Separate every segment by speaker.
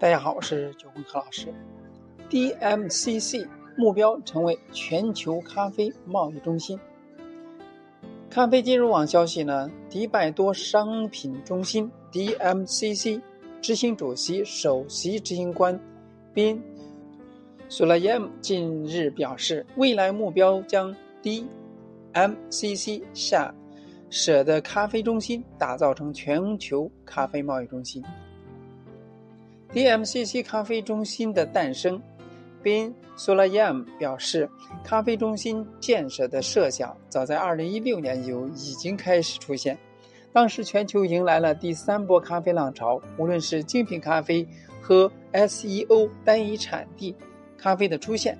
Speaker 1: 大家好，我是九红何老师。DMCC 目标成为全球咖啡贸易中心。咖啡金融网消息呢，迪拜多商品中心 DMCC 执行主席、首席执行官宾苏拉耶姆近日表示，未来目标将 DMCC 下舍的咖啡中心打造成全球咖啡贸易中心。DMCC 咖啡中心的诞生，Bin Sulayem 表示，咖啡中心建设的设想早在2016年就已经开始出现。当时全球迎来了第三波咖啡浪潮，无论是精品咖啡和 SEO 单一产地咖啡的出现，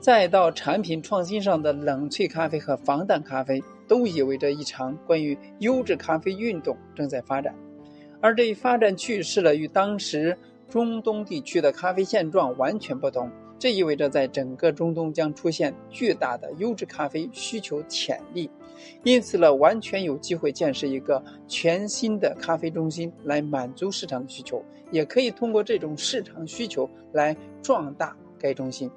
Speaker 1: 再到产品创新上的冷萃咖啡和防弹咖啡，都意味着一场关于优质咖啡运动正在发展。而这一发展趋势了，与当时。中东地区的咖啡现状完全不同，这意味着在整个中东将出现巨大的优质咖啡需求潜力，因此呢，完全有机会建设一个全新的咖啡中心来满足市场需求，也可以通过这种市场需求来壮大该中心。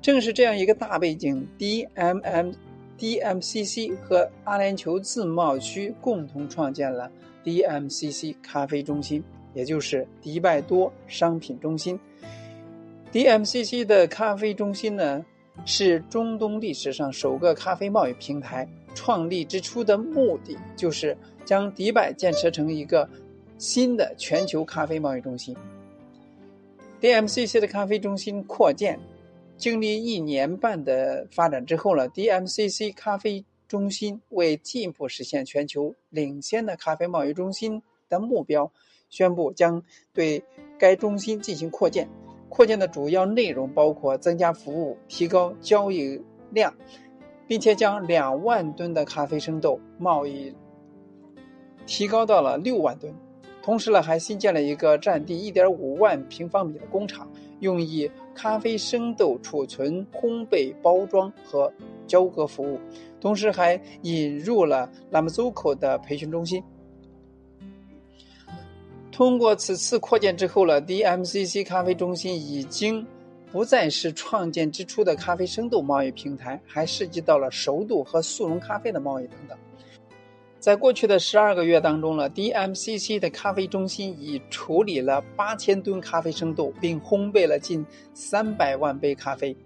Speaker 1: 正是这样一个大背景，DMM、DMCC 和阿联酋自贸区共同创建了 DMCC 咖啡中心。也就是迪拜多商品中心，DMCC 的咖啡中心呢，是中东历史上首个咖啡贸易平台。创立之初的目的就是将迪拜建设成一个新的全球咖啡贸易中心。DMCC 的咖啡中心扩建，经历一年半的发展之后呢，DMCC 咖啡中心为进一步实现全球领先的咖啡贸易中心的目标。宣布将对该中心进行扩建，扩建的主要内容包括增加服务、提高交易量，并且将两万吨的咖啡生豆贸易提高到了六万吨。同时呢，还新建了一个占地一点五万平方米的工厂，用以咖啡生豆储存、烘焙、包装和交割服务。同时还引入了 Lamzuko 的培训中心。通过此次扩建之后了，DMCC 咖啡中心已经不再是创建之初的咖啡生豆贸易平台，还涉及到了熟度和速溶咖啡的贸易等等。在过去的十二个月当中呢，DMCC 的咖啡中心已处理了八千吨咖啡生豆，并烘焙了近三百万杯咖啡。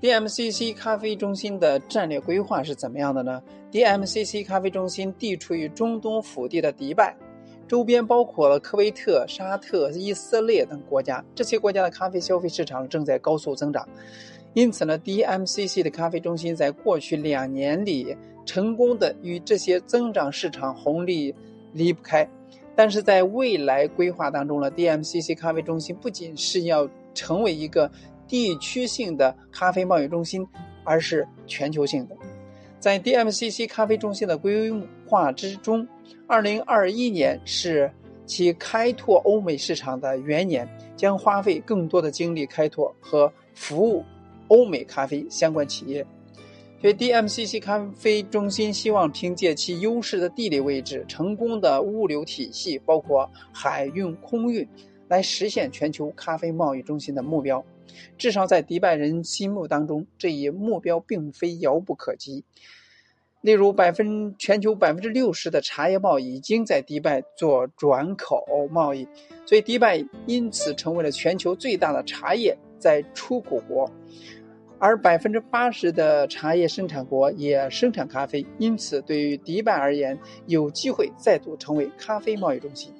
Speaker 1: DMCC 咖啡中心的战略规划是怎么样的呢？DMCC 咖啡中心地处于中东腹地的迪拜。周边包括了科威特、沙特、以色列等国家，这些国家的咖啡消费市场正在高速增长。因此呢，DMCC 的咖啡中心在过去两年里成功的与这些增长市场红利离不开。但是在未来规划当中呢，DMCC 咖啡中心不仅是要成为一个地区性的咖啡贸易中心，而是全球性的。在 DMCC 咖啡中心的规划之中，二零二一年是其开拓欧美市场的元年，将花费更多的精力开拓和服务欧美咖啡相关企业。所以，DMCC 咖啡中心希望凭借其优势的地理位置、成功的物流体系，包括海运、空运，来实现全球咖啡贸易中心的目标。至少在迪拜人心目当中，这一目标并非遥不可及。例如，百分全球百分之六十的茶叶贸易已经在迪拜做转口贸易，所以迪拜因此成为了全球最大的茶叶在出口国。而百分之八十的茶叶生产国也生产咖啡，因此对于迪拜而言，有机会再度成为咖啡贸易中心。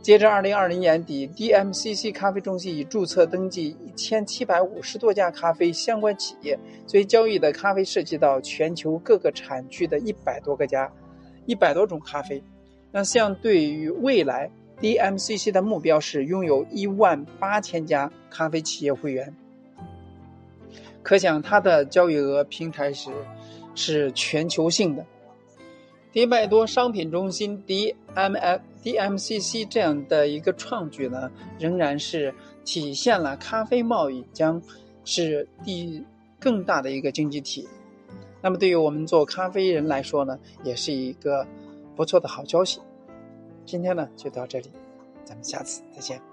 Speaker 1: 截至二零二零年底，DMCC 咖啡中心已注册登记一千七百五十多家咖啡相关企业，所以交易的咖啡涉及到全球各个产区的一百多个家、一百多种咖啡。那相对于未来，DMCC 的目标是拥有一万八千家咖啡企业会员，可想它的交易额平台是是全球性的。迪拜多商品中心 DMF DMCC 这样的一个创举呢，仍然是体现了咖啡贸易将是第更大的一个经济体。那么对于我们做咖啡人来说呢，也是一个不错的好消息。今天呢就到这里。咱们下次再见。